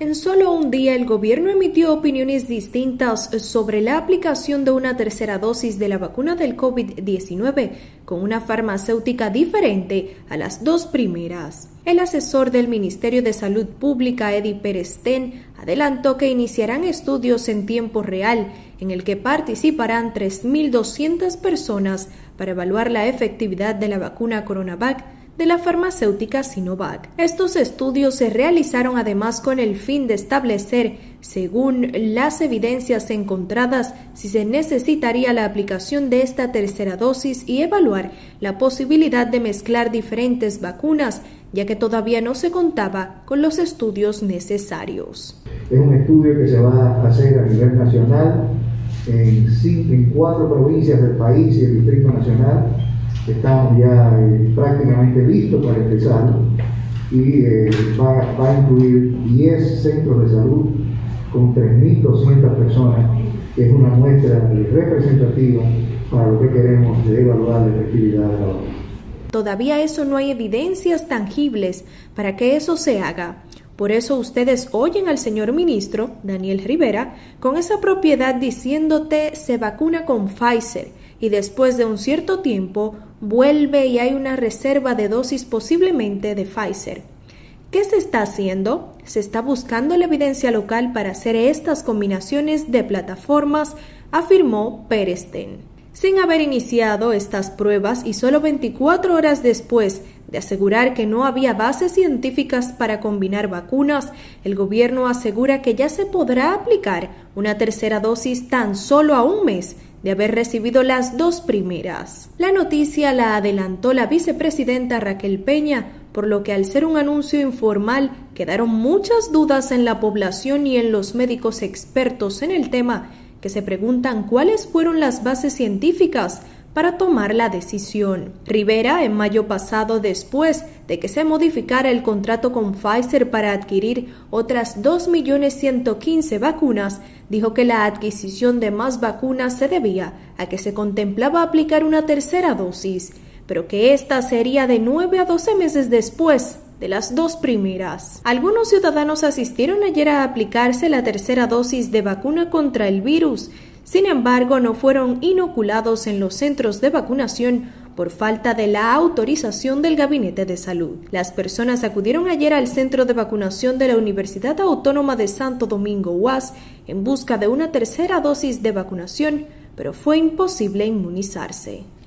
En solo un día el gobierno emitió opiniones distintas sobre la aplicación de una tercera dosis de la vacuna del COVID-19 con una farmacéutica diferente a las dos primeras. El asesor del Ministerio de Salud Pública, Eddie Perestén, adelantó que iniciarán estudios en tiempo real en el que participarán 3.200 personas para evaluar la efectividad de la vacuna CoronaVac de la farmacéutica Sinovac. Estos estudios se realizaron además con el fin de establecer, según las evidencias encontradas, si se necesitaría la aplicación de esta tercera dosis y evaluar la posibilidad de mezclar diferentes vacunas, ya que todavía no se contaba con los estudios necesarios. Es un estudio que se va a hacer a nivel nacional en, en cuatro provincias del país y el Distrito Nacional estamos ya eh, prácticamente listos para empezar y eh, va, va, a incluir 10 centros de salud con 3.200 personas, que es una muestra representativa para lo que queremos de evaluar la efectividad de la vacuna. Todavía eso no hay evidencias tangibles para que eso se haga. Por eso ustedes oyen al señor ministro, Daniel Rivera, con esa propiedad diciéndote se vacuna con Pfizer y después de un cierto tiempo vuelve y hay una reserva de dosis posiblemente de Pfizer. ¿Qué se está haciendo? Se está buscando la evidencia local para hacer estas combinaciones de plataformas, afirmó Peresten. Sin haber iniciado estas pruebas y solo 24 horas después de asegurar que no había bases científicas para combinar vacunas, el gobierno asegura que ya se podrá aplicar una tercera dosis tan solo a un mes de haber recibido las dos primeras. La noticia la adelantó la vicepresidenta Raquel Peña, por lo que al ser un anuncio informal quedaron muchas dudas en la población y en los médicos expertos en el tema que se preguntan cuáles fueron las bases científicas para tomar la decisión. Rivera, en mayo pasado, después de que se modificara el contrato con Pfizer para adquirir otras 2.115.000 vacunas, dijo que la adquisición de más vacunas se debía a que se contemplaba aplicar una tercera dosis, pero que ésta sería de 9 a 12 meses después de las dos primeras. Algunos ciudadanos asistieron ayer a aplicarse la tercera dosis de vacuna contra el virus, sin embargo, no fueron inoculados en los centros de vacunación por falta de la autorización del Gabinete de Salud. Las personas acudieron ayer al centro de vacunación de la Universidad Autónoma de Santo Domingo UAS en busca de una tercera dosis de vacunación, pero fue imposible inmunizarse.